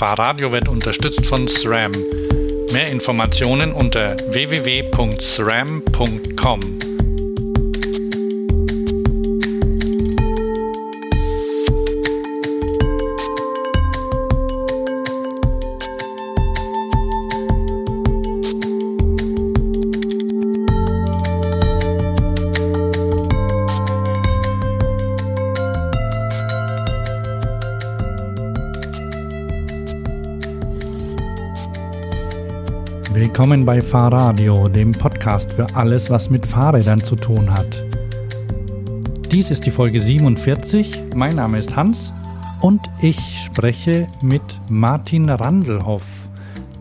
Fahrradio wird unterstützt von SRAM. Mehr Informationen unter www.sram.com. Willkommen bei Fahrradio, dem Podcast für alles, was mit Fahrrädern zu tun hat. Dies ist die Folge 47. Mein Name ist Hans und ich spreche mit Martin Randelhoff,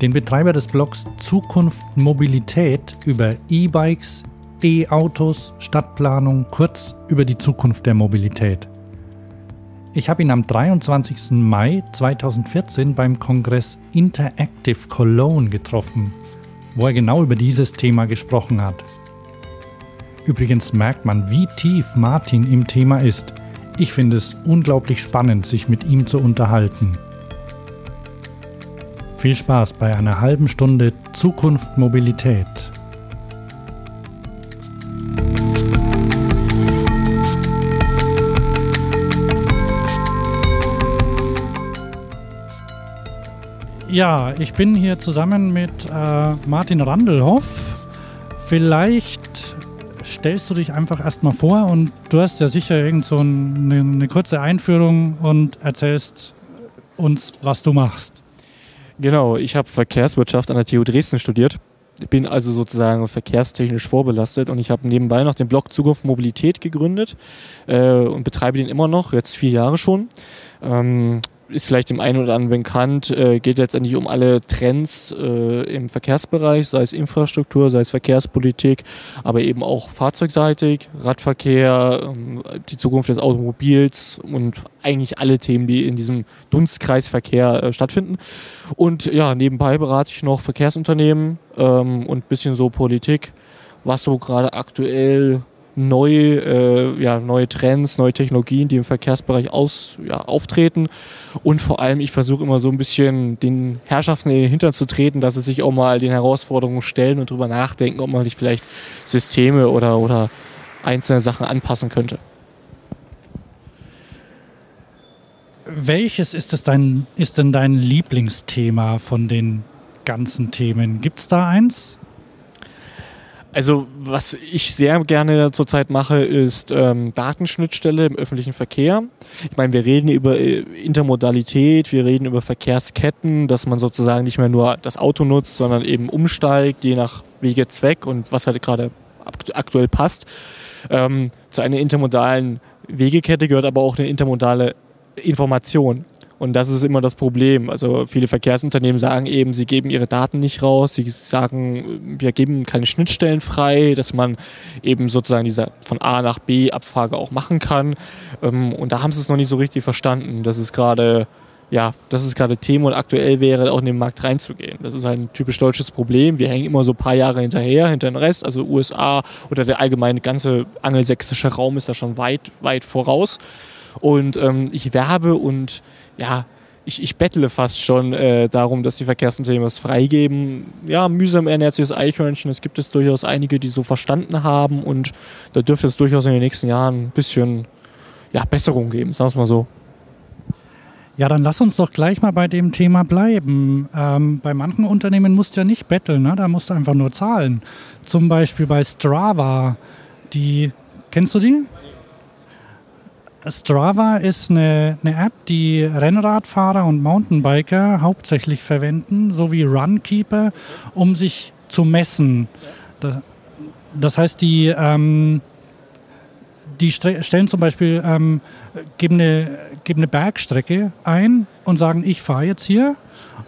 den Betreiber des Blogs Zukunft Mobilität über E-Bikes, E-Autos, Stadtplanung, kurz über die Zukunft der Mobilität. Ich habe ihn am 23. Mai 2014 beim Kongress Interactive Cologne getroffen, wo er genau über dieses Thema gesprochen hat. Übrigens merkt man, wie tief Martin im Thema ist. Ich finde es unglaublich spannend, sich mit ihm zu unterhalten. Viel Spaß bei einer halben Stunde Zukunft Mobilität. Ja, ich bin hier zusammen mit äh, Martin Randelhoff. Vielleicht stellst du dich einfach erstmal vor und du hast ja sicher irgend so eine, eine kurze Einführung und erzählst uns, was du machst. Genau, ich habe Verkehrswirtschaft an der TU Dresden studiert. Ich bin also sozusagen verkehrstechnisch vorbelastet und ich habe nebenbei noch den Blog Zukunft Mobilität gegründet äh, und betreibe den immer noch, jetzt vier Jahre schon. Ähm, ist vielleicht dem einen oder anderen bekannt, äh, geht letztendlich um alle Trends äh, im Verkehrsbereich, sei es Infrastruktur, sei es Verkehrspolitik, aber eben auch fahrzeugseitig, Radverkehr, ähm, die Zukunft des Automobils und eigentlich alle Themen, die in diesem Dunstkreisverkehr äh, stattfinden. Und ja, nebenbei berate ich noch Verkehrsunternehmen ähm, und bisschen so Politik, was so gerade aktuell neue, äh, ja, neue Trends, neue Technologien, die im Verkehrsbereich aus, ja, auftreten. Und vor allem, ich versuche immer so ein bisschen den Herrschaften in den Hintern zu treten, dass sie sich auch mal den Herausforderungen stellen und darüber nachdenken, ob man nicht vielleicht Systeme oder, oder einzelne Sachen anpassen könnte. Welches ist, es dein, ist denn dein Lieblingsthema von den ganzen Themen? Gibt es da eins? Also was ich sehr gerne zurzeit mache, ist ähm, Datenschnittstelle im öffentlichen Verkehr. Ich meine, wir reden über äh, Intermodalität, wir reden über Verkehrsketten, dass man sozusagen nicht mehr nur das Auto nutzt, sondern eben umsteigt, je nach Wegezweck und was halt gerade aktuell passt. Ähm, zu einer intermodalen Wegekette gehört aber auch eine intermodale Information. Und das ist immer das Problem. Also viele Verkehrsunternehmen sagen eben, sie geben ihre Daten nicht raus. Sie sagen, wir geben keine Schnittstellen frei, dass man eben sozusagen diese von A nach B Abfrage auch machen kann. Ähm, und da haben sie es noch nicht so richtig verstanden. Das ist gerade ja, das ist gerade Thema und aktuell wäre, auch in den Markt reinzugehen. Das ist ein typisch deutsches Problem. Wir hängen immer so ein paar Jahre hinterher, hinter den Rest. Also USA oder der allgemeine ganze angelsächsische Raum ist da schon weit, weit voraus. Und ähm, ich werbe und ja, ich, ich bettle fast schon äh, darum, dass die Verkehrsunternehmen was freigeben. Ja, mühsam ernährt sich das Eichhörnchen. Es gibt es durchaus einige, die so verstanden haben und da dürfte es durchaus in den nächsten Jahren ein bisschen ja, Besserung geben, sagen wir es mal so. Ja, dann lass uns doch gleich mal bei dem Thema bleiben. Ähm, bei manchen Unternehmen musst du ja nicht betteln, ne? da musst du einfach nur zahlen. Zum Beispiel bei Strava. Die, kennst du die? Strava ist eine, eine, App, die Rennradfahrer und Mountainbiker hauptsächlich verwenden, sowie Runkeeper, um sich zu messen. Das heißt, die, ähm, die stellen zum Beispiel, ähm, geben, eine, geben eine Bergstrecke ein und sagen, ich fahre jetzt hier.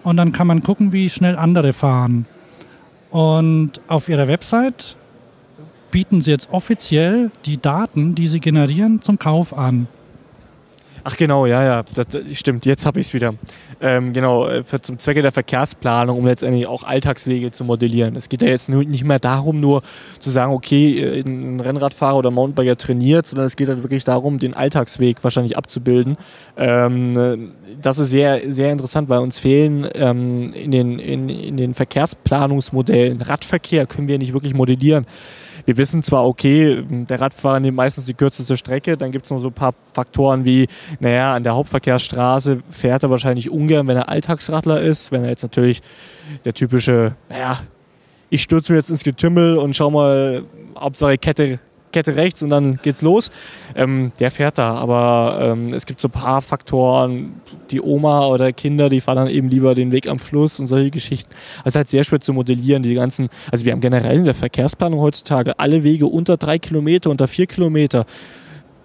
Und dann kann man gucken, wie schnell andere fahren. Und auf ihrer Website bieten sie jetzt offiziell die Daten, die sie generieren, zum Kauf an. Ach genau, ja, ja, das, stimmt. Jetzt habe ich es wieder. Ähm, genau, äh, für, zum Zwecke der Verkehrsplanung, um letztendlich auch Alltagswege zu modellieren. Es geht ja jetzt nicht mehr darum, nur zu sagen, okay, äh, ein Rennradfahrer oder Mountainbiker trainiert, sondern es geht halt wirklich darum, den Alltagsweg wahrscheinlich abzubilden. Ähm, äh, das ist sehr, sehr interessant, weil uns fehlen ähm, in, den, in, in den Verkehrsplanungsmodellen Radverkehr können wir nicht wirklich modellieren wir wissen zwar, okay, der Radfahrer nimmt meistens die kürzeste Strecke, dann gibt es noch so ein paar Faktoren wie, naja, an der Hauptverkehrsstraße fährt er wahrscheinlich ungern, wenn er Alltagsradler ist, wenn er jetzt natürlich der typische, naja, ich stürze mir jetzt ins Getümmel und schau mal, Hauptsache Kette Kette rechts und dann geht's los. Ähm, der fährt da, aber ähm, es gibt so ein paar Faktoren, die Oma oder Kinder, die fahren dann eben lieber den Weg am Fluss und solche Geschichten. Also es ist halt sehr schwer zu modellieren, die ganzen, also wir haben generell in der Verkehrsplanung heutzutage alle Wege unter drei Kilometer, unter vier Kilometer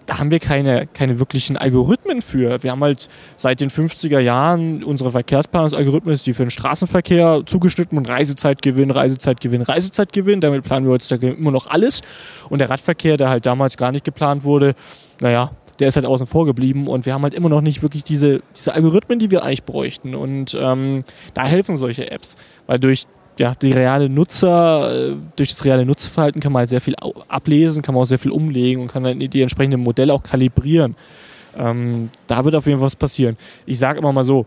da haben wir keine, keine wirklichen Algorithmen für. Wir haben halt seit den 50er Jahren unsere Verkehrsplanungsalgorithmen, die für den Straßenverkehr zugeschnitten und Reisezeitgewinn, Reisezeitgewinn, Reisezeitgewinn. Damit planen wir heutzutage immer noch alles. Und der Radverkehr, der halt damals gar nicht geplant wurde, naja, der ist halt außen vor geblieben und wir haben halt immer noch nicht wirklich diese, diese Algorithmen, die wir eigentlich bräuchten. Und ähm, da helfen solche Apps, weil durch ja, die reale Nutzer, äh, durch das reale Nutzerverhalten kann man halt sehr viel ablesen, kann man auch sehr viel umlegen und kann dann die entsprechenden Modelle auch kalibrieren. Ähm, da wird auf jeden Fall was passieren. Ich sage immer mal so,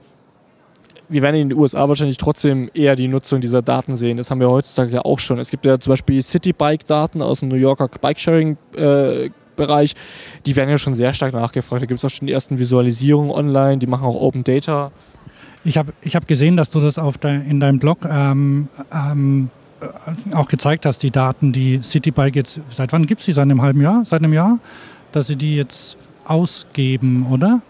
wir werden in den USA wahrscheinlich trotzdem eher die Nutzung dieser Daten sehen. Das haben wir heutzutage ja auch schon. Es gibt ja zum Beispiel City-Bike-Daten aus dem New Yorker Bike-Sharing-Bereich. die werden ja schon sehr stark nachgefragt. Da gibt es auch schon die ersten Visualisierungen online. Die machen auch Open Data. Ich habe ich hab gesehen, dass du das auf de, in deinem Blog ähm, ähm, auch gezeigt hast, die Daten, die Citybike jetzt, seit wann gibt es die? Seit einem halben Jahr? Seit einem Jahr? Dass sie die jetzt ausgeben, oder?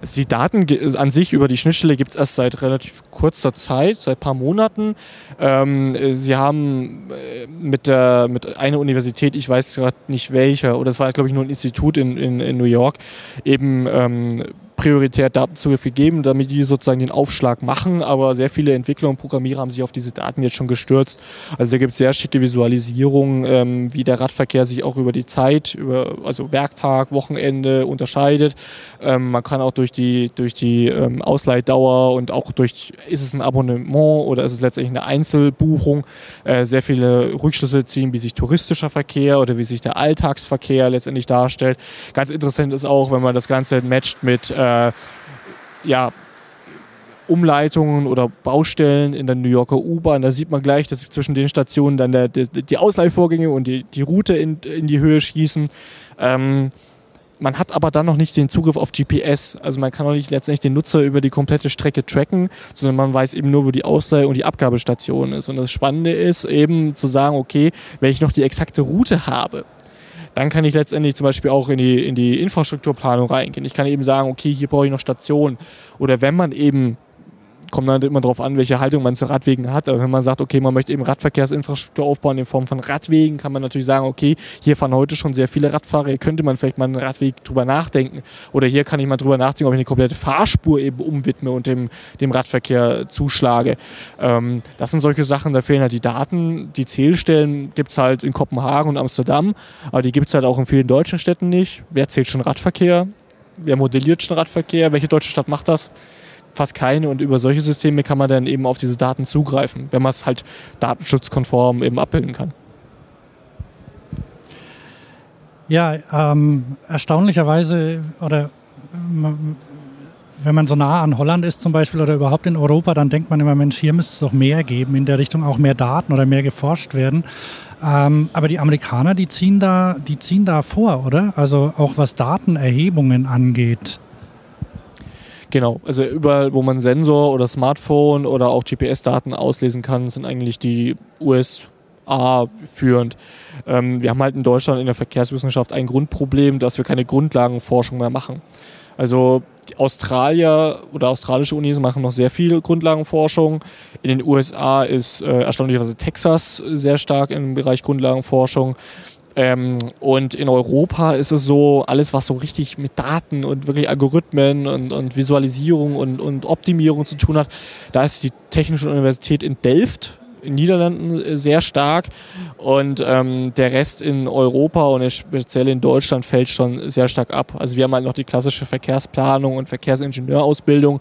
Also die Daten an sich über die Schnittstelle gibt es erst seit relativ kurzer Zeit, seit ein paar Monaten. Ähm, sie haben äh, mit, der, mit einer Universität, ich weiß gerade nicht welcher, oder es war glaube ich nur ein Institut in, in, in New York, eben ähm, prioritär Daten zu vergeben, damit die sozusagen den Aufschlag machen. Aber sehr viele Entwickler und Programmierer haben sich auf diese Daten jetzt schon gestürzt. Also da gibt es sehr schicke Visualisierungen, ähm, wie der Radverkehr sich auch über die Zeit, über, also Werktag, Wochenende unterscheidet. Ähm, man kann auch durch die, durch die ähm, Ausleihdauer und auch durch, ist es ein Abonnement oder ist es letztendlich eine Einzelbuchung, äh, sehr viele Rückschlüsse ziehen, wie sich touristischer Verkehr oder wie sich der Alltagsverkehr letztendlich darstellt. Ganz interessant ist auch, wenn man das Ganze matcht mit äh, äh, ja, Umleitungen oder Baustellen in der New Yorker U-Bahn. Da sieht man gleich, dass zwischen den Stationen dann der, der, die Ausleihvorgänge und die, die Route in, in die Höhe schießen. Ähm, man hat aber dann noch nicht den Zugriff auf GPS. Also man kann auch nicht letztendlich den Nutzer über die komplette Strecke tracken, sondern man weiß eben nur, wo die Ausleih- und die Abgabestation ist. Und das Spannende ist eben zu sagen, okay, wenn ich noch die exakte Route habe, dann kann ich letztendlich zum Beispiel auch in die, in die Infrastrukturplanung reingehen. Ich kann eben sagen, okay, hier brauche ich noch Stationen. Oder wenn man eben kommt dann immer darauf an, welche Haltung man zu Radwegen hat. Aber wenn man sagt, okay, man möchte eben Radverkehrsinfrastruktur aufbauen in Form von Radwegen, kann man natürlich sagen, okay, hier fahren heute schon sehr viele Radfahrer, hier könnte man vielleicht mal einen Radweg drüber nachdenken. Oder hier kann ich mal drüber nachdenken, ob ich eine komplette Fahrspur eben umwidme und dem, dem Radverkehr zuschlage. Ähm, das sind solche Sachen, da fehlen halt die Daten. Die Zählstellen gibt es halt in Kopenhagen und Amsterdam, aber die gibt es halt auch in vielen deutschen Städten nicht. Wer zählt schon Radverkehr? Wer modelliert schon Radverkehr? Welche deutsche Stadt macht das? Fast keine und über solche Systeme kann man dann eben auf diese Daten zugreifen, wenn man es halt datenschutzkonform eben abbilden kann. Ja, ähm, erstaunlicherweise oder wenn man so nah an Holland ist zum Beispiel oder überhaupt in Europa, dann denkt man immer, Mensch, hier müsste es doch mehr geben in der Richtung, auch mehr Daten oder mehr geforscht werden. Ähm, aber die Amerikaner, die ziehen da, die ziehen da vor, oder? Also auch was Datenerhebungen angeht. Genau, also überall, wo man Sensor oder Smartphone oder auch GPS-Daten auslesen kann, sind eigentlich die USA führend. Ähm, wir haben halt in Deutschland in der Verkehrswissenschaft ein Grundproblem, dass wir keine Grundlagenforschung mehr machen. Also Australier oder australische Unis machen noch sehr viel Grundlagenforschung. In den USA ist äh, erstaunlicherweise Texas sehr stark im Bereich Grundlagenforschung. Ähm, und in Europa ist es so, alles was so richtig mit Daten und wirklich Algorithmen und, und Visualisierung und, und Optimierung zu tun hat, da ist die Technische Universität in Delft in den Niederlanden sehr stark und ähm, der Rest in Europa und speziell in Deutschland fällt schon sehr stark ab. Also wir haben halt noch die klassische Verkehrsplanung und Verkehrsingenieurausbildung.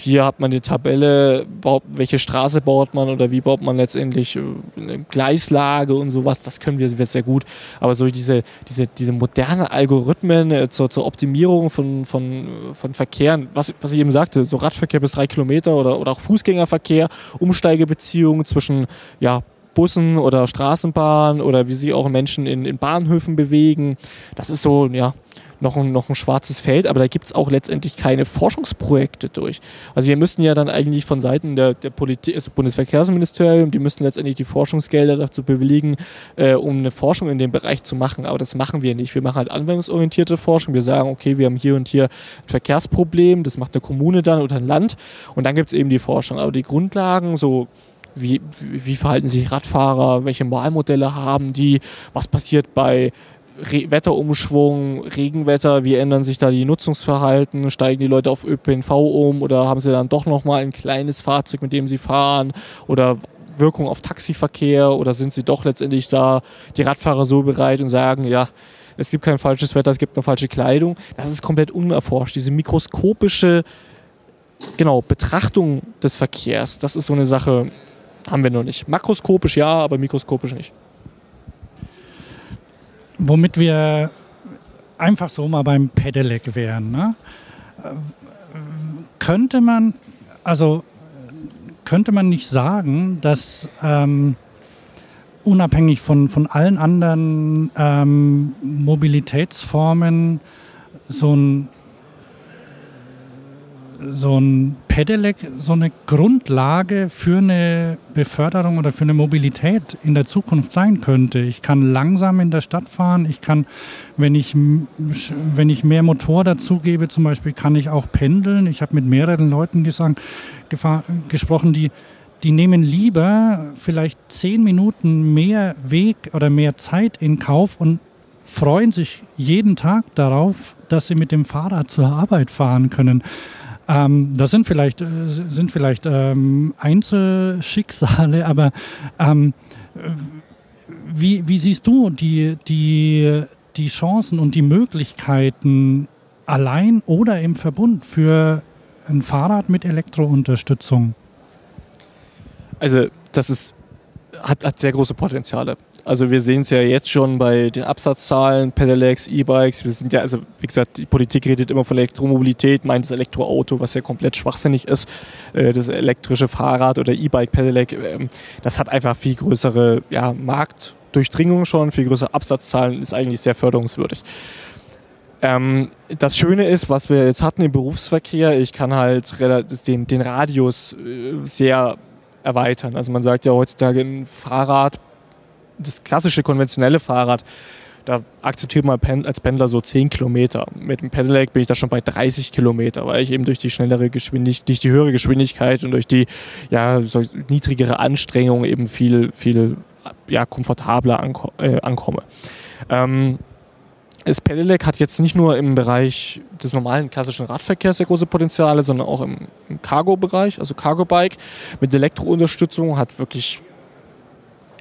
Hier hat man die Tabelle, welche Straße baut man oder wie baut man letztendlich äh, eine Gleislage und sowas. Das können wir sehr gut. Aber so diese, diese, diese modernen Algorithmen äh, zur, zur Optimierung von, von, von Verkehren, was, was ich eben sagte, so Radverkehr bis drei Kilometer oder, oder auch Fußgängerverkehr, Umsteigebeziehungen zwischen ja, Bussen oder Straßenbahnen oder wie sich auch Menschen in, in Bahnhöfen bewegen. Das ist so, ja, noch ein, noch ein schwarzes Feld, aber da gibt es auch letztendlich keine Forschungsprojekte durch. Also wir müssten ja dann eigentlich von Seiten der, der Politik, also Bundesverkehrsministerium, die müssten letztendlich die Forschungsgelder dazu bewilligen, äh, um eine Forschung in dem Bereich zu machen. Aber das machen wir nicht. Wir machen halt anwendungsorientierte Forschung. Wir sagen, okay, wir haben hier und hier ein Verkehrsproblem, das macht eine Kommune dann oder ein Land und dann gibt es eben die Forschung. Aber die Grundlagen, so wie, wie verhalten sich Radfahrer, welche Malmodelle haben die, was passiert bei Re Wetterumschwung, Regenwetter, wie ändern sich da die Nutzungsverhalten? Steigen die Leute auf ÖPNV um oder haben sie dann doch nochmal ein kleines Fahrzeug, mit dem sie fahren? Oder Wirkung auf Taxiverkehr oder sind sie doch letztendlich da, die Radfahrer so bereit und sagen, ja, es gibt kein falsches Wetter, es gibt nur falsche Kleidung. Das ist komplett unerforscht. Diese mikroskopische genau, Betrachtung des Verkehrs, das ist so eine Sache, haben wir noch nicht. Makroskopisch ja, aber mikroskopisch nicht womit wir einfach so mal beim Pedelec wären. Ne? Könnte man, also könnte man nicht sagen, dass ähm, unabhängig von, von allen anderen ähm, Mobilitätsformen so ein so ein Pedelec so eine Grundlage für eine Beförderung oder für eine Mobilität in der Zukunft sein könnte. Ich kann langsam in der Stadt fahren, ich kann, wenn ich, wenn ich mehr Motor dazugebe, zum Beispiel, kann ich auch pendeln. Ich habe mit mehreren Leuten gesagt, gesprochen, die, die nehmen lieber vielleicht zehn Minuten mehr Weg oder mehr Zeit in Kauf und freuen sich jeden Tag darauf, dass sie mit dem Fahrrad zur Arbeit fahren können. Ähm, das sind vielleicht, äh, sind vielleicht ähm, Einzelschicksale, aber ähm, wie, wie siehst du die, die, die Chancen und die Möglichkeiten allein oder im Verbund für ein Fahrrad mit Elektrounterstützung? Also das ist, hat, hat sehr große Potenziale. Also wir sehen es ja jetzt schon bei den Absatzzahlen, Pedelecs, E-Bikes. Wir sind ja, also wie gesagt, die Politik redet immer von Elektromobilität, meint das Elektroauto, was ja komplett schwachsinnig ist. Äh, das elektrische Fahrrad oder E-Bike, Pedelec, ähm, das hat einfach viel größere ja, Marktdurchdringung schon, viel größere Absatzzahlen, ist eigentlich sehr förderungswürdig. Ähm, das Schöne ist, was wir jetzt hatten im Berufsverkehr, ich kann halt den, den Radius äh, sehr erweitern. Also man sagt ja heutzutage ein Fahrrad das klassische konventionelle Fahrrad, da akzeptiert man als Pendler so 10 Kilometer. Mit dem Pedelec bin ich da schon bei 30 Kilometer, weil ich eben durch die schnellere Geschwindigkeit, durch die höhere Geschwindigkeit und durch die ja, so niedrigere Anstrengung eben viel, viel ja, komfortabler anko äh, ankomme. Ähm, das Pedelec hat jetzt nicht nur im Bereich des normalen klassischen Radverkehrs sehr große Potenziale, sondern auch im, im Cargo-Bereich, also Cargo-Bike mit Elektrounterstützung hat wirklich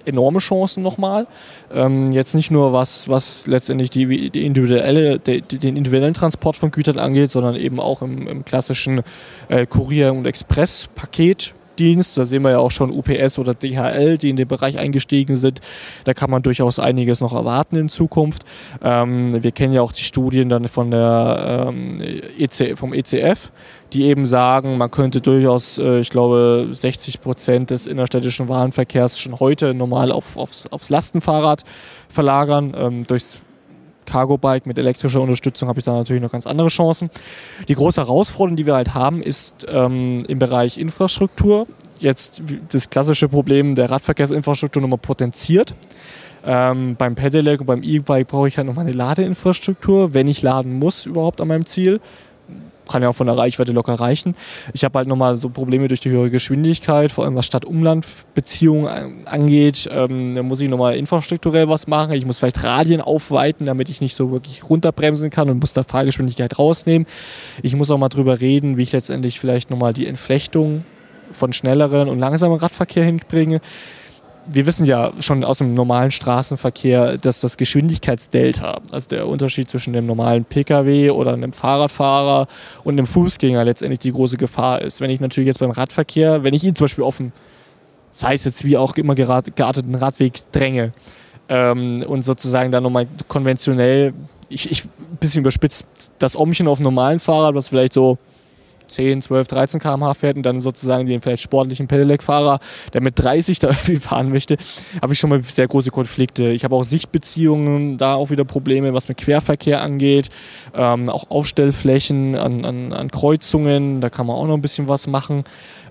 enorme Chancen nochmal. Ähm, jetzt nicht nur was, was letztendlich die, die individuelle, die, den individuellen Transport von Gütern angeht, sondern eben auch im, im klassischen äh, Kurier- und Express-Paket. Dienst. Da sehen wir ja auch schon UPS oder DHL, die in den Bereich eingestiegen sind. Da kann man durchaus einiges noch erwarten in Zukunft. Ähm, wir kennen ja auch die Studien dann von der, ähm, EC, vom ECF, die eben sagen, man könnte durchaus, äh, ich glaube, 60 Prozent des innerstädtischen Warenverkehrs schon heute normal auf, aufs, aufs Lastenfahrrad verlagern. Ähm, durchs Cargo-Bike mit elektrischer Unterstützung habe ich da natürlich noch ganz andere Chancen. Die große Herausforderung, die wir halt haben, ist ähm, im Bereich Infrastruktur. Jetzt das klassische Problem der Radverkehrsinfrastruktur nochmal potenziert. Ähm, beim Pedelec und beim E-Bike brauche ich halt nochmal eine Ladeinfrastruktur, wenn ich laden muss überhaupt an meinem Ziel kann ja auch von der Reichweite locker reichen. Ich habe halt nochmal so Probleme durch die höhere Geschwindigkeit, vor allem was Stadt-Umland-Beziehungen angeht. Ähm, da muss ich nochmal infrastrukturell was machen. Ich muss vielleicht Radien aufweiten, damit ich nicht so wirklich runterbremsen kann und muss da Fahrgeschwindigkeit rausnehmen. Ich muss auch mal drüber reden, wie ich letztendlich vielleicht nochmal die Entflechtung von schnelleren und langsameren Radverkehr hinbringe. Wir wissen ja schon aus dem normalen Straßenverkehr, dass das Geschwindigkeitsdelta, also der Unterschied zwischen dem normalen Pkw oder einem Fahrradfahrer und einem Fußgänger letztendlich die große Gefahr ist. Wenn ich natürlich jetzt beim Radverkehr, wenn ich ihn zum Beispiel auf dem, sei es jetzt wie auch immer gearteten Radweg dränge ähm, und sozusagen dann nochmal konventionell, ich, ich bisschen überspitzt, das Ohmchen auf einem normalen Fahrrad, was vielleicht so 10, 12, 13 km/h fährt und dann sozusagen den vielleicht sportlichen Pedelec-Fahrer, der mit 30 da irgendwie fahren möchte, habe ich schon mal sehr große Konflikte. Ich habe auch Sichtbeziehungen, da auch wieder Probleme, was mit Querverkehr angeht, ähm, auch Aufstellflächen an, an, an, Kreuzungen, da kann man auch noch ein bisschen was machen.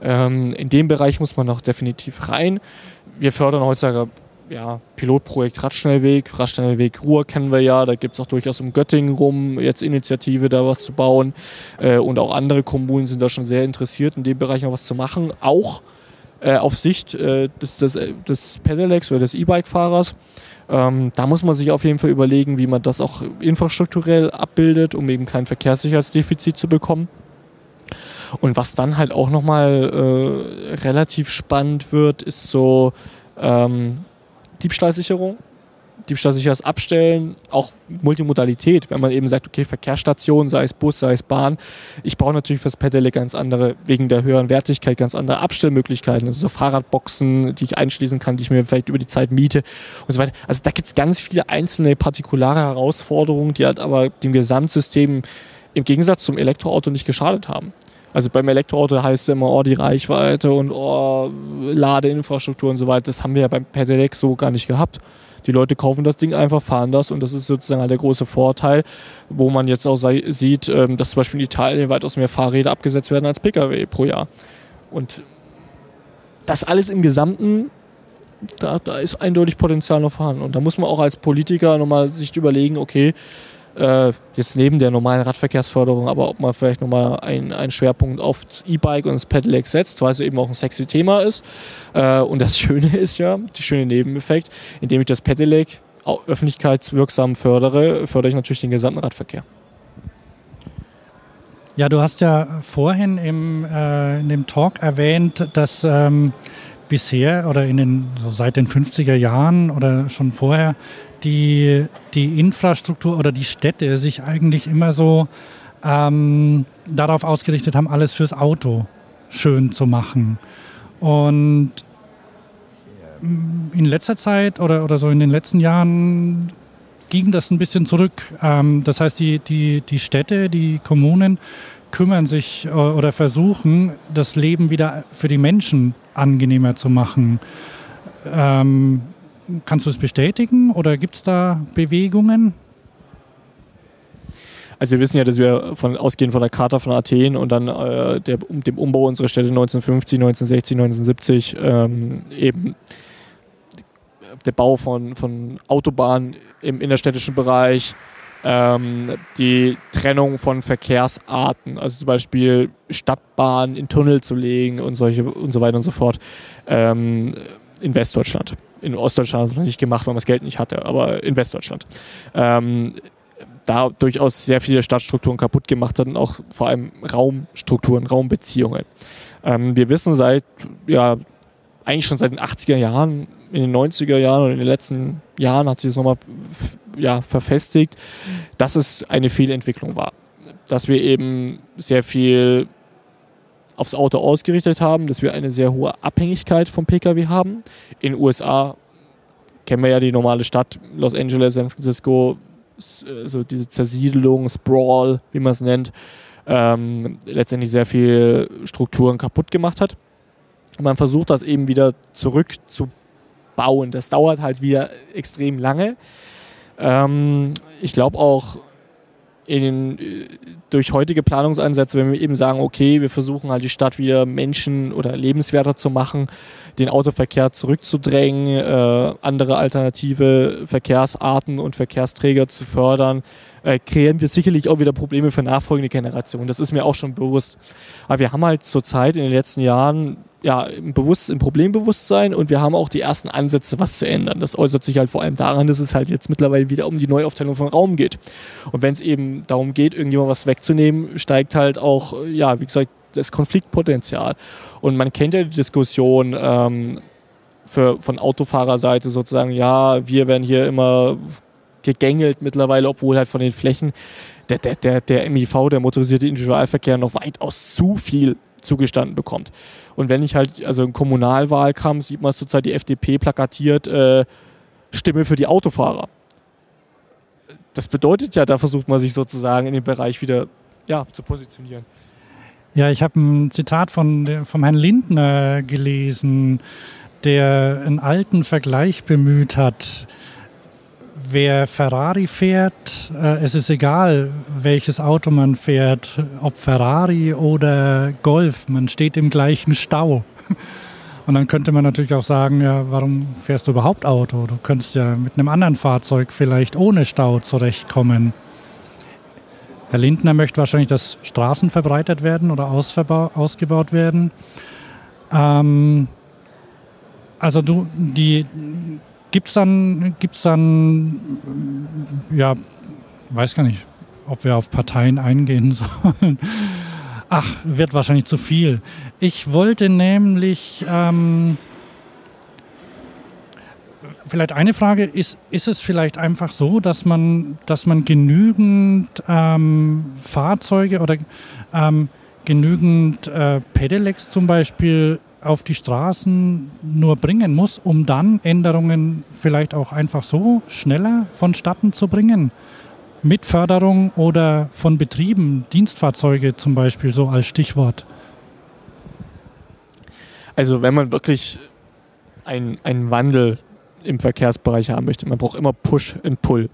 Ähm, in dem Bereich muss man noch definitiv rein. Wir fördern heutzutage ja, Pilotprojekt Radschnellweg, Radschnellweg Ruhr kennen wir ja, da gibt es auch durchaus um Göttingen rum jetzt Initiative, da was zu bauen. Äh, und auch andere Kommunen sind da schon sehr interessiert, in dem Bereich noch was zu machen. Auch äh, auf Sicht äh, des, des, des Pedelecs oder des E-Bike-Fahrers. Ähm, da muss man sich auf jeden Fall überlegen, wie man das auch infrastrukturell abbildet, um eben kein Verkehrssicherheitsdefizit zu bekommen. Und was dann halt auch nochmal äh, relativ spannend wird, ist so ähm, Diebstahlsicherung, Diebstahlsicheres Abstellen, auch Multimodalität, wenn man eben sagt, okay, Verkehrsstation, sei es Bus, sei es Bahn. Ich brauche natürlich fürs Pedelec ganz andere, wegen der höheren Wertigkeit, ganz andere Abstellmöglichkeiten, also so Fahrradboxen, die ich einschließen kann, die ich mir vielleicht über die Zeit miete und so weiter. Also da gibt es ganz viele einzelne partikulare Herausforderungen, die halt aber dem Gesamtsystem im Gegensatz zum Elektroauto nicht geschadet haben. Also beim Elektroauto heißt es immer, oh, die Reichweite und oh, Ladeinfrastruktur und so weiter. Das haben wir ja beim Pedelec so gar nicht gehabt. Die Leute kaufen das Ding einfach, fahren das und das ist sozusagen halt der große Vorteil, wo man jetzt auch sieht, ähm, dass zum Beispiel in Italien weitaus mehr Fahrräder abgesetzt werden als Pkw pro Jahr. Und das alles im Gesamten, da, da ist eindeutig Potenzial noch vorhanden. Und da muss man auch als Politiker nochmal sich überlegen, okay, äh, jetzt neben der normalen Radverkehrsförderung, aber ob man vielleicht nochmal einen Schwerpunkt auf E-Bike und das Pedelec setzt, weil es eben auch ein sexy Thema ist. Äh, und das Schöne ist ja, der schöne Nebeneffekt, indem ich das Pedelec öffentlichkeitswirksam fördere, fördere ich natürlich den gesamten Radverkehr. Ja, du hast ja vorhin im, äh, in dem Talk erwähnt, dass ähm, bisher oder in den, so seit den 50er Jahren oder schon vorher die, die Infrastruktur oder die Städte sich eigentlich immer so ähm, darauf ausgerichtet haben, alles fürs Auto schön zu machen. Und in letzter Zeit oder, oder so in den letzten Jahren ging das ein bisschen zurück. Ähm, das heißt, die, die, die Städte, die Kommunen kümmern sich äh, oder versuchen, das Leben wieder für die Menschen angenehmer zu machen. Ähm, Kannst du es bestätigen oder gibt es da Bewegungen? Also wir wissen ja, dass wir von, ausgehend von der Charta von Athen und dann äh, der, dem Umbau unserer Städte 1950, 1960, 1970 ähm, eben der Bau von, von Autobahnen im innerstädtischen Bereich, ähm, die Trennung von Verkehrsarten, also zum Beispiel Stadtbahnen in Tunnel zu legen und solche und so weiter und so fort ähm, in Westdeutschland in Ostdeutschland hat es nicht gemacht, weil man das Geld nicht hatte, aber in Westdeutschland. Ähm, da durchaus sehr viele Stadtstrukturen kaputt gemacht hat und auch vor allem Raumstrukturen, Raumbeziehungen. Ähm, wir wissen seit, ja, eigentlich schon seit den 80er Jahren, in den 90er Jahren und in den letzten Jahren hat sich das nochmal ja, verfestigt, dass es eine Fehlentwicklung war. Dass wir eben sehr viel aufs Auto ausgerichtet haben, dass wir eine sehr hohe Abhängigkeit vom Pkw haben. In den USA kennen wir ja die normale Stadt, Los Angeles, San Francisco, so diese Zersiedelung, Sprawl, wie man es nennt, ähm, letztendlich sehr viel Strukturen kaputt gemacht hat. Und man versucht das eben wieder zurückzubauen. Das dauert halt wieder extrem lange. Ähm, ich glaube auch, in, durch heutige Planungsansätze, wenn wir eben sagen, okay, wir versuchen halt die Stadt wieder Menschen oder lebenswerter zu machen, den Autoverkehr zurückzudrängen, äh, andere alternative Verkehrsarten und Verkehrsträger zu fördern, äh, kreieren wir sicherlich auch wieder Probleme für nachfolgende Generationen. Das ist mir auch schon bewusst. Aber wir haben halt zurzeit in den letzten Jahren ja, im, Bewusst-, im Problembewusstsein und wir haben auch die ersten Ansätze, was zu ändern. Das äußert sich halt vor allem daran, dass es halt jetzt mittlerweile wieder um die Neuaufteilung von Raum geht. Und wenn es eben darum geht, irgendjemand was wegzunehmen, steigt halt auch, ja, wie gesagt, das Konfliktpotenzial. Und man kennt ja die Diskussion ähm, für, von Autofahrerseite sozusagen, ja, wir werden hier immer gegängelt mittlerweile, obwohl halt von den Flächen der, der, der, der MIV, der motorisierte Individualverkehr, noch weitaus zu viel zugestanden bekommt. Und wenn ich halt, also im Kommunalwahlkampf sieht man zurzeit die FDP plakatiert, äh, Stimme für die Autofahrer. Das bedeutet ja, da versucht man sich sozusagen in dem Bereich wieder ja, zu positionieren. Ja, ich habe ein Zitat von vom Herrn Lindner gelesen, der einen alten Vergleich bemüht hat wer Ferrari fährt, äh, es ist egal, welches Auto man fährt, ob Ferrari oder Golf, man steht im gleichen Stau. Und dann könnte man natürlich auch sagen, ja, warum fährst du überhaupt Auto? Du könntest ja mit einem anderen Fahrzeug vielleicht ohne Stau zurechtkommen. Herr Lindner möchte wahrscheinlich, dass Straßen verbreitert werden oder ausgebaut werden. Ähm, also du, die, Gibt es dann, gibt's dann, ja, weiß gar nicht, ob wir auf Parteien eingehen sollen. Ach, wird wahrscheinlich zu viel. Ich wollte nämlich, ähm, vielleicht eine Frage, ist, ist es vielleicht einfach so, dass man, dass man genügend ähm, Fahrzeuge oder ähm, genügend äh, Pedelecs zum Beispiel auf die Straßen nur bringen muss, um dann Änderungen vielleicht auch einfach so schneller vonstatten zu bringen? Mit Förderung oder von Betrieben, Dienstfahrzeuge zum Beispiel, so als Stichwort. Also wenn man wirklich einen Wandel im Verkehrsbereich haben möchte, man braucht immer Push und Pull.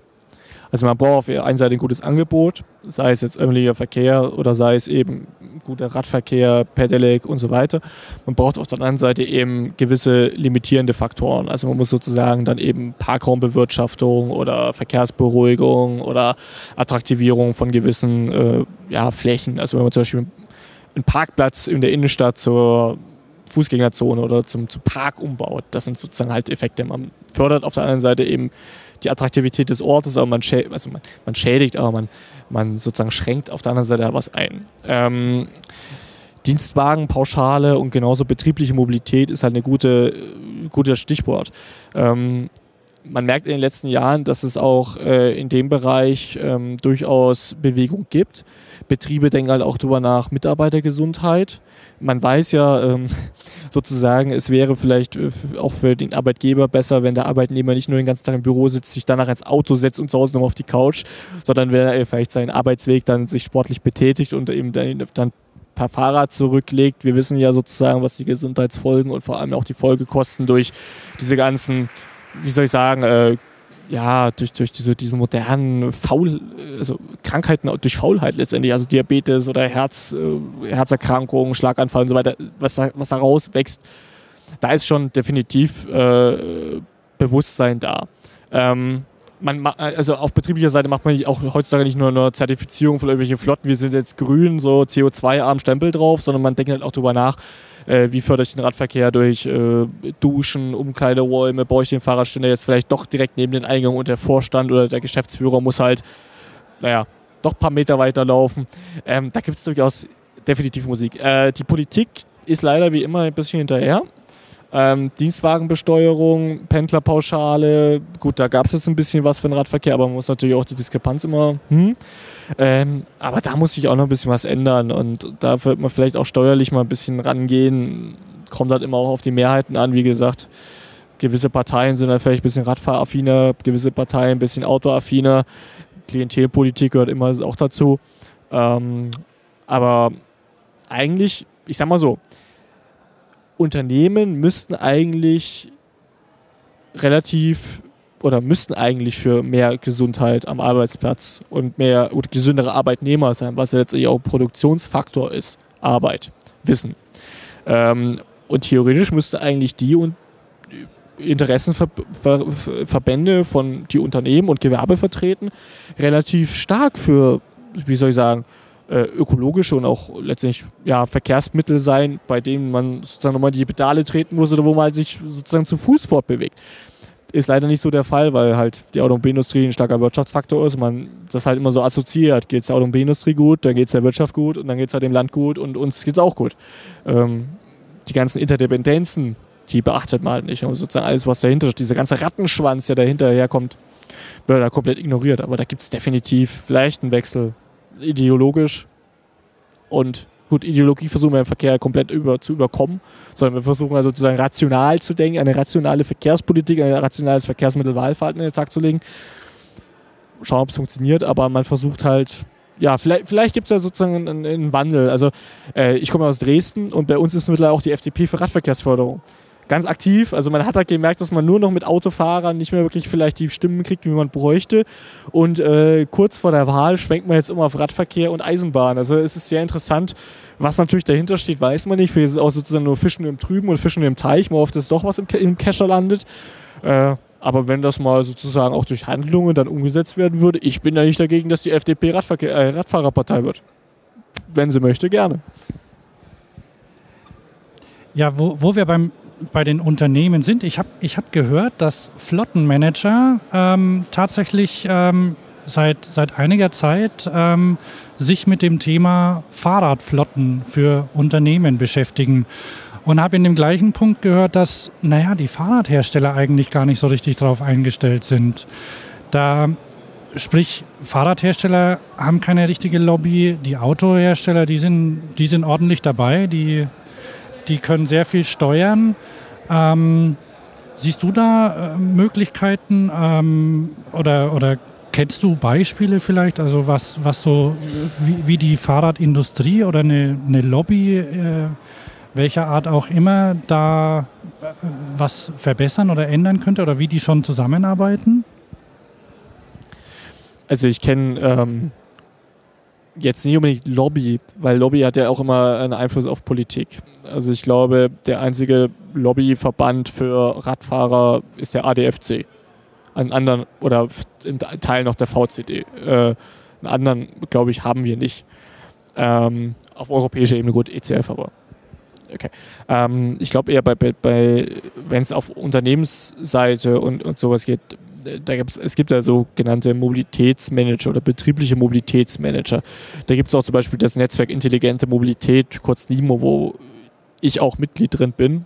Also man braucht auf der einen Seite ein gutes Angebot, sei es jetzt öffentlicher Verkehr oder sei es eben guter Radverkehr, Pedelec und so weiter. Man braucht auf der anderen Seite eben gewisse limitierende Faktoren. Also man muss sozusagen dann eben Parkraumbewirtschaftung oder Verkehrsberuhigung oder Attraktivierung von gewissen äh, ja, Flächen. Also wenn man zum Beispiel einen Parkplatz in der Innenstadt zur Fußgängerzone oder zum, zum Park umbaut, das sind sozusagen halt Effekte. Man fördert auf der anderen Seite eben die Attraktivität des Ortes, aber man, schä also man, man, schädigt, aber man, man sozusagen schränkt auf der anderen Seite was ein. Ähm, Dienstwagenpauschale und genauso betriebliche Mobilität ist halt ein gute, gutes Stichwort. Ähm, man merkt in den letzten Jahren, dass es auch äh, in dem Bereich ähm, durchaus Bewegung gibt. Betriebe denken halt auch darüber nach Mitarbeitergesundheit. Man weiß ja ähm, sozusagen, es wäre vielleicht äh, auch für den Arbeitgeber besser, wenn der Arbeitnehmer nicht nur den ganzen Tag im Büro sitzt, sich danach ins Auto setzt und zu Hause nochmal auf die Couch, sondern wenn er vielleicht seinen Arbeitsweg dann sich sportlich betätigt und eben dann, dann per Fahrrad zurücklegt. Wir wissen ja sozusagen, was die Gesundheitsfolgen und vor allem auch die Folgekosten durch diese ganzen wie soll ich sagen, äh, ja, durch, durch diese, diesen modernen Faul, also Krankheiten durch Faulheit letztendlich, also Diabetes oder Herz, äh, Herzerkrankungen, Schlaganfall und so weiter, was da, was da rauswächst, da ist schon definitiv äh, Bewusstsein da. Ähm, man, also auf betrieblicher Seite macht man auch heutzutage nicht nur eine Zertifizierung von irgendwelchen Flotten, wir sind jetzt grün, so CO2-arm Stempel drauf, sondern man denkt halt auch darüber nach, äh, wie fördere ich den Radverkehr durch äh, Duschen, Umkleideräume, baue ich den Fahrradständer jetzt vielleicht doch direkt neben den Eingang und der Vorstand oder der Geschäftsführer muss halt, naja, doch ein paar Meter weiterlaufen. Ähm, da gibt es durchaus definitiv Musik. Äh, die Politik ist leider wie immer ein bisschen hinterher. Ähm, Dienstwagenbesteuerung, Pendlerpauschale, gut, da gab es jetzt ein bisschen was für den Radverkehr, aber man muss natürlich auch die Diskrepanz immer, hm. ähm, aber da muss sich auch noch ein bisschen was ändern und da wird man vielleicht auch steuerlich mal ein bisschen rangehen. Kommt halt immer auch auf die Mehrheiten an, wie gesagt. Gewisse Parteien sind halt vielleicht ein bisschen Radfahraffiner, gewisse Parteien ein bisschen Autoaffiner. Klientelpolitik gehört immer auch dazu. Ähm, aber eigentlich, ich sag mal so, Unternehmen müssten eigentlich relativ oder müssten eigentlich für mehr Gesundheit am Arbeitsplatz und mehr und gesündere Arbeitnehmer sein, was ja letztlich auch Produktionsfaktor ist, Arbeit, Wissen. Ähm, und theoretisch müssten eigentlich die und Interessenverbände von die Unternehmen und Gewerbe vertreten, relativ stark für, wie soll ich sagen, äh, ökologische und auch letztendlich ja, Verkehrsmittel sein, bei denen man sozusagen nochmal die Pedale treten muss oder wo man sich sozusagen zu Fuß fortbewegt. ist leider nicht so der Fall, weil halt die Automobilindustrie ein starker Wirtschaftsfaktor ist. Man das halt immer so assoziiert. Geht es der Automobilindustrie gut, dann geht es der Wirtschaft gut und dann geht es halt dem Land gut und uns geht es auch gut. Ähm, die ganzen Interdependenzen, die beachtet man halt nicht. Und sozusagen alles, was dahinter ist, dieser ganze Rattenschwanz, der dahinter herkommt, wird da komplett ignoriert. Aber da gibt es definitiv vielleicht einen Wechsel ideologisch und gut, Ideologie versuchen wir im Verkehr komplett über, zu überkommen, sondern wir versuchen also sozusagen rational zu denken, eine rationale Verkehrspolitik, ein rationales Verkehrsmittelwahlverhalten in den Tag zu legen. Schauen, ob es funktioniert, aber man versucht halt, ja, vielleicht, vielleicht gibt es ja sozusagen einen, einen Wandel. Also äh, ich komme aus Dresden und bei uns ist mittlerweile auch die FDP für Radverkehrsförderung ganz aktiv. Also man hat halt gemerkt, dass man nur noch mit Autofahrern nicht mehr wirklich vielleicht die Stimmen kriegt, wie man bräuchte. Und äh, kurz vor der Wahl schwenkt man jetzt immer auf Radverkehr und Eisenbahn. Also es ist sehr interessant, was natürlich dahinter steht, weiß man nicht. Vielleicht ist es auch sozusagen nur Fischen im Trüben und Fischen im Teich. Man hofft, dass doch was im, im Kescher landet. Äh, aber wenn das mal sozusagen auch durch Handlungen dann umgesetzt werden würde, ich bin ja nicht dagegen, dass die FDP Radverkehr, äh, Radfahrerpartei wird. Wenn sie möchte, gerne. Ja, wo, wo wir beim bei den Unternehmen sind. Ich habe ich hab gehört, dass Flottenmanager ähm, tatsächlich ähm, seit, seit einiger Zeit ähm, sich mit dem Thema Fahrradflotten für Unternehmen beschäftigen. Und habe in dem gleichen Punkt gehört, dass, naja, die Fahrradhersteller eigentlich gar nicht so richtig darauf eingestellt sind. Da, sprich, Fahrradhersteller haben keine richtige Lobby, die Autohersteller, die sind, die sind ordentlich dabei, die die können sehr viel steuern. Ähm, siehst du da äh, Möglichkeiten ähm, oder, oder kennst du Beispiele vielleicht, also was, was so, wie, wie die Fahrradindustrie oder eine, eine Lobby, äh, welcher Art auch immer, da äh, was verbessern oder ändern könnte oder wie die schon zusammenarbeiten? Also ich kenne ähm, jetzt nicht unbedingt Lobby, weil Lobby hat ja auch immer einen Einfluss auf Politik. Also ich glaube, der einzige Lobbyverband für Radfahrer ist der ADFC. Einen anderen, oder in Teil noch der VCD. Äh, einen anderen, glaube ich, haben wir nicht. Ähm, auf europäischer Ebene gut, ECF aber. Okay. Ähm, ich glaube eher bei, bei, wenn es auf Unternehmensseite und, und sowas geht, da gibt's, es gibt ja sogenannte Mobilitätsmanager oder betriebliche Mobilitätsmanager. Da gibt es auch zum Beispiel das Netzwerk Intelligente Mobilität, kurz NIMO, wo ich auch Mitglied drin bin.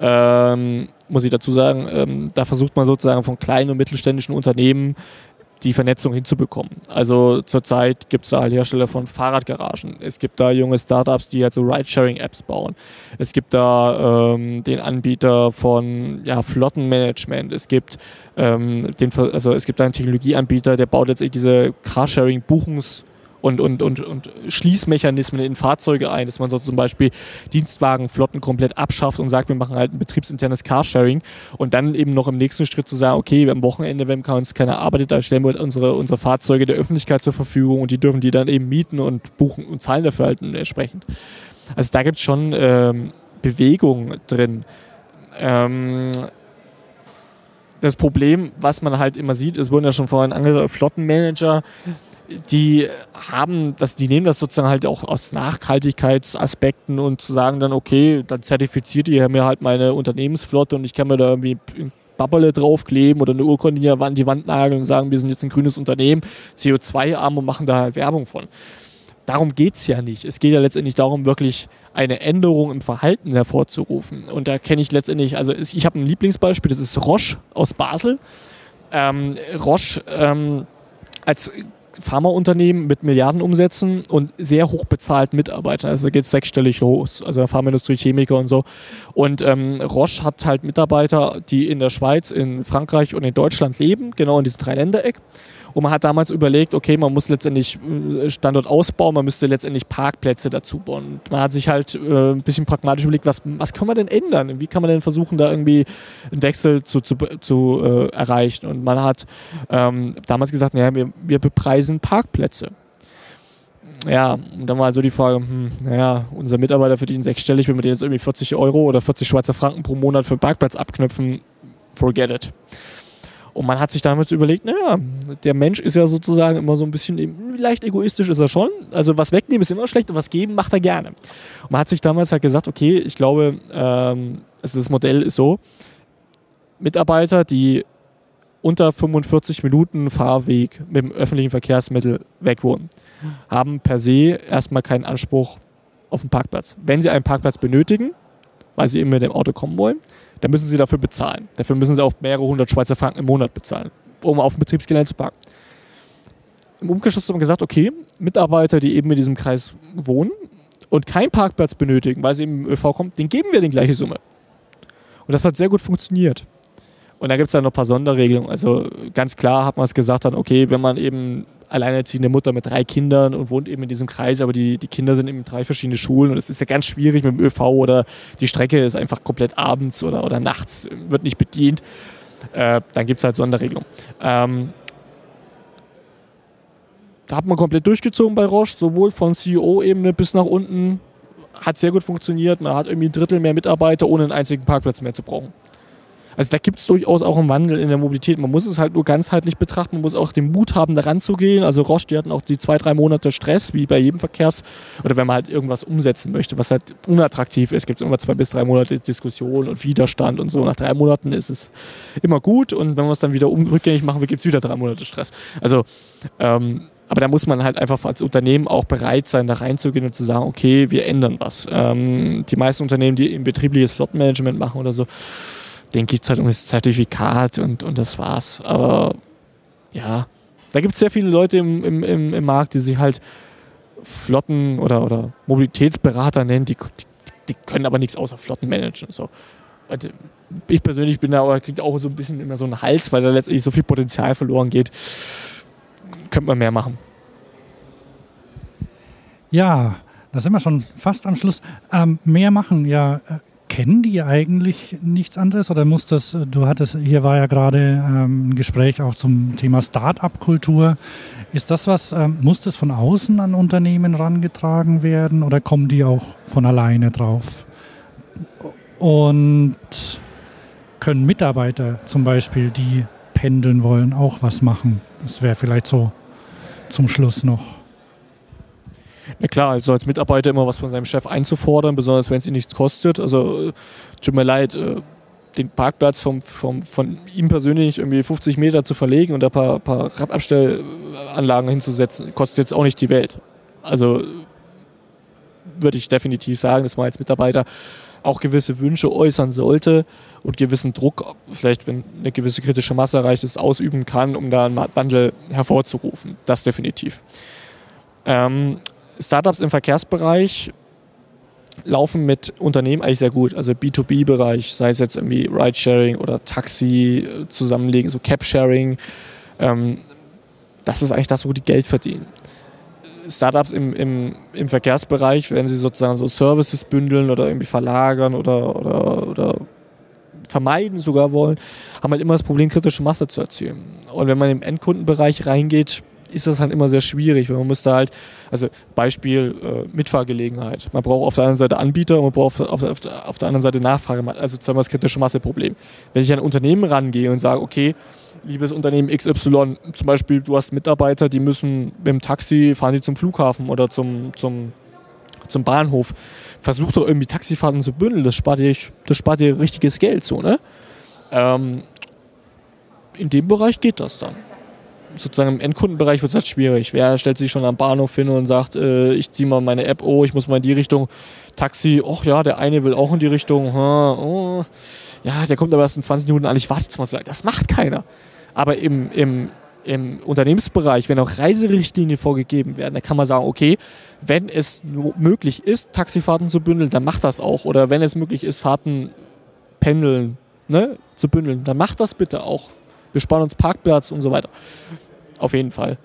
Ähm, muss ich dazu sagen, ähm, da versucht man sozusagen von kleinen und mittelständischen Unternehmen die Vernetzung hinzubekommen. Also zurzeit gibt es da halt Hersteller von Fahrradgaragen. Es gibt da junge Startups, die halt so Ride-Sharing-Apps bauen. Es gibt da ähm, den Anbieter von ja, Flottenmanagement. Es gibt ähm, den, also es gibt da einen Technologieanbieter, der baut letztendlich diese Carsharing-Buchungs- und, und, und, und Schließmechanismen in Fahrzeuge ein, dass man so zum Beispiel Dienstwagenflotten komplett abschafft und sagt, wir machen halt ein betriebsinternes Carsharing und dann eben noch im nächsten Schritt zu sagen, okay, am Wochenende, wenn uns keiner arbeitet, dann stellen wir unsere, unsere Fahrzeuge der Öffentlichkeit zur Verfügung und die dürfen die dann eben mieten und buchen und zahlen dafür halt entsprechend. Also da gibt es schon ähm, Bewegung drin. Ähm, das Problem, was man halt immer sieht, es wurden ja schon vorhin angedeutet, Flottenmanager die haben das, die nehmen das sozusagen halt auch aus Nachhaltigkeitsaspekten und zu sagen dann, okay, dann zertifiziert ihr mir halt meine Unternehmensflotte und ich kann mir da irgendwie ein Babberle draufkleben oder eine Urkunde an die Wand nageln und sagen, wir sind jetzt ein grünes Unternehmen, CO2-arm und machen da halt Werbung von. Darum geht es ja nicht. Es geht ja letztendlich darum, wirklich eine Änderung im Verhalten hervorzurufen. Und da kenne ich letztendlich, also ich habe ein Lieblingsbeispiel, das ist Roche aus Basel. Ähm, Roche ähm, als Pharmaunternehmen mit Milliardenumsätzen und sehr hoch bezahlt Mitarbeitern. Also geht es sechsstellig los, also Pharmaindustrie, Chemiker und so. Und ähm, Roche hat halt Mitarbeiter, die in der Schweiz, in Frankreich und in Deutschland leben, genau in diesem Dreiländereck. Und man hat damals überlegt, okay, man muss letztendlich äh, Standort ausbauen, man müsste letztendlich Parkplätze dazu bauen. Und man hat sich halt äh, ein bisschen pragmatisch überlegt, was, was kann man denn ändern? Wie kann man denn versuchen, da irgendwie einen Wechsel zu, zu, zu äh, erreichen? Und man hat ähm, damals gesagt, naja, wir, wir bepreisen Parkplätze ja, und dann war also die Frage, hm, naja, unser Mitarbeiter verdient sechsstellig, wenn wir den jetzt irgendwie 40 Euro oder 40 Schweizer Franken pro Monat für einen Parkplatz abknüpfen, forget it. Und man hat sich damals überlegt, naja, der Mensch ist ja sozusagen immer so ein bisschen, leicht egoistisch ist er schon. Also was wegnehmen ist immer schlecht und was geben macht er gerne. Und man hat sich damals halt gesagt, okay, ich glaube, ähm, also das Modell ist so, Mitarbeiter, die unter 45 Minuten Fahrweg mit dem öffentlichen Verkehrsmittel weg wohnen, haben per se erstmal keinen Anspruch auf einen Parkplatz. Wenn sie einen Parkplatz benötigen, weil sie eben mit dem Auto kommen wollen, dann müssen sie dafür bezahlen. Dafür müssen sie auch mehrere hundert Schweizer Franken im Monat bezahlen, um auf dem Betriebsgelände zu parken. Im Umkehrschluss haben wir gesagt, okay, Mitarbeiter, die eben in diesem Kreis wohnen und keinen Parkplatz benötigen, weil sie eben im ÖV kommen, denen geben wir die gleiche Summe. Und das hat sehr gut funktioniert. Und da gibt es dann noch ein paar Sonderregelungen. Also ganz klar hat man es gesagt dann, okay, wenn man eben alleinerziehende Mutter mit drei Kindern und wohnt eben in diesem Kreis, aber die, die Kinder sind eben in drei verschiedene Schulen und es ist ja ganz schwierig mit dem ÖV oder die Strecke ist einfach komplett abends oder, oder nachts, wird nicht bedient, äh, dann gibt es halt Sonderregelungen. Ähm, da hat man komplett durchgezogen bei Roche, sowohl von CEO-Ebene bis nach unten. Hat sehr gut funktioniert. Man hat irgendwie ein Drittel mehr Mitarbeiter, ohne einen einzigen Parkplatz mehr zu brauchen. Also da gibt es durchaus auch einen Wandel in der Mobilität. Man muss es halt nur ganzheitlich betrachten. Man muss auch den Mut haben, daran zu gehen. Also Roche, die hatten auch die zwei, drei Monate Stress, wie bei jedem Verkehrs- oder wenn man halt irgendwas umsetzen möchte, was halt unattraktiv ist, gibt es immer zwei bis drei Monate Diskussion und Widerstand und so. Nach drei Monaten ist es immer gut und wenn wir es dann wieder rückgängig machen, gibt es wieder drei Monate Stress. Also ähm, aber da muss man halt einfach als Unternehmen auch bereit sein, da reinzugehen und zu sagen, okay, wir ändern was. Ähm, die meisten Unternehmen, die im betriebliches Flottenmanagement machen oder so, denen geht es halt um das Zertifikat und, und das war's. Aber ja, da gibt es sehr viele Leute im, im, im, im, Markt, die sich halt Flotten- oder, oder Mobilitätsberater nennen, die, die, die können aber nichts außer Flotten managen. So. Also ich persönlich bin da aber, kriegt auch so ein bisschen immer so einen Hals, weil da letztendlich so viel Potenzial verloren geht. Könnte man mehr machen. Ja, da sind wir schon fast am Schluss. Ähm, mehr machen, ja, äh, kennen die eigentlich nichts anderes oder muss das, du hattest, hier war ja gerade ähm, ein Gespräch auch zum Thema Start-up-Kultur. Ist das was, ähm, muss das von außen an Unternehmen rangetragen werden oder kommen die auch von alleine drauf? Und können Mitarbeiter zum Beispiel, die pendeln wollen, auch was machen? Das wäre vielleicht so zum Schluss noch. Na klar, also als Mitarbeiter immer was von seinem Chef einzufordern, besonders wenn es ihn nichts kostet. Also äh, tut mir leid, äh, den Parkplatz vom, vom, von ihm persönlich irgendwie 50 Meter zu verlegen und ein paar, paar Radabstellanlagen hinzusetzen, kostet jetzt auch nicht die Welt. Also würde ich definitiv sagen, dass man als Mitarbeiter auch gewisse Wünsche äußern sollte und gewissen Druck, vielleicht wenn eine gewisse kritische Masse erreicht ist, ausüben kann, um da einen Wandel hervorzurufen. Das definitiv. Ähm, Startups im Verkehrsbereich laufen mit Unternehmen eigentlich sehr gut. Also B2B-Bereich, sei es jetzt irgendwie Ridesharing oder Taxi äh, zusammenlegen, so Cap-Sharing. Ähm, das ist eigentlich das, wo die Geld verdienen. Startups im, im, im Verkehrsbereich, wenn sie sozusagen so Services bündeln oder irgendwie verlagern oder, oder, oder vermeiden sogar wollen, haben halt immer das Problem, kritische Masse zu erzielen. Und wenn man im Endkundenbereich reingeht, ist das halt immer sehr schwierig, weil man muss da halt, also Beispiel äh, Mitfahrgelegenheit. Man braucht auf der einen Seite Anbieter und man braucht auf, auf, auf der anderen Seite Nachfrage, also zweimal das kritische Masseproblem. Wenn ich an ein Unternehmen rangehe und sage, okay, liebes Unternehmen XY, zum Beispiel, du hast Mitarbeiter, die müssen mit dem Taxi fahren die zum Flughafen oder zum, zum, zum Bahnhof. Versuch doch irgendwie Taxifahrten zu bündeln, das spart dir, das spart dir richtiges Geld, so, ne? Ähm, in dem Bereich geht das dann sozusagen im Endkundenbereich wird es halt schwierig. Wer stellt sich schon am Bahnhof hin und sagt, äh, ich ziehe mal meine App, oh, ich muss mal in die Richtung. Taxi, ach ja, der eine will auch in die Richtung. Oh, ja, der kommt aber erst in 20 Minuten an, ich warte jetzt mal so lange. Das macht keiner. Aber im, im, im Unternehmensbereich, wenn auch Reiserichtlinien vorgegeben werden, dann kann man sagen, okay, wenn es möglich ist, Taxifahrten zu bündeln, dann macht das auch. Oder wenn es möglich ist, Fahrten pendeln ne, zu bündeln, dann macht das bitte auch wir sparen uns Parkplatz und so weiter. Auf jeden Fall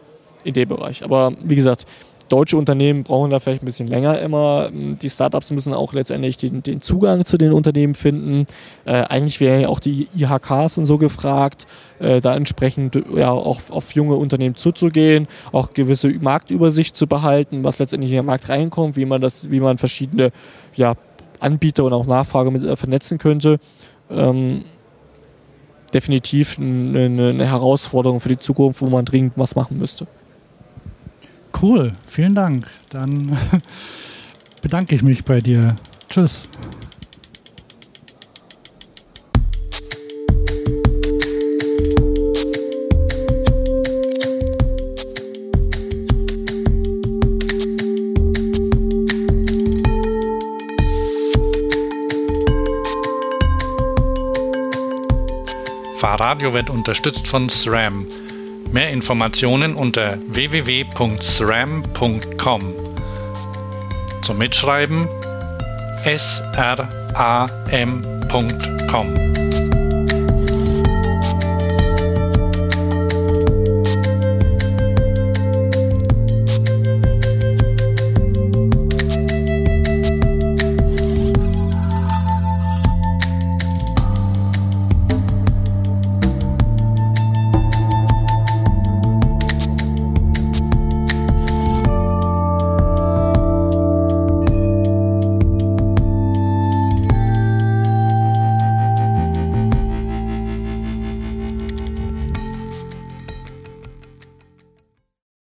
in dem Bereich. Aber wie gesagt, deutsche Unternehmen brauchen da vielleicht ein bisschen länger immer. Die Startups müssen auch letztendlich den, den Zugang zu den Unternehmen finden. Äh, eigentlich wären ja auch die IHKs und so gefragt, äh, da entsprechend ja auch auf junge Unternehmen zuzugehen, auch gewisse Marktübersicht zu behalten, was letztendlich in den Markt reinkommt, wie man das, wie man verschiedene ja, Anbieter und auch Nachfrage mit äh, vernetzen könnte. Ähm, definitiv eine, eine Herausforderung für die Zukunft, wo man dringend was machen müsste. Cool, vielen Dank. Dann bedanke ich mich bei dir. Tschüss. Fahrradio wird unterstützt von SRAM. Mehr Informationen unter www.sram.com. Zum Mitschreiben sram.com.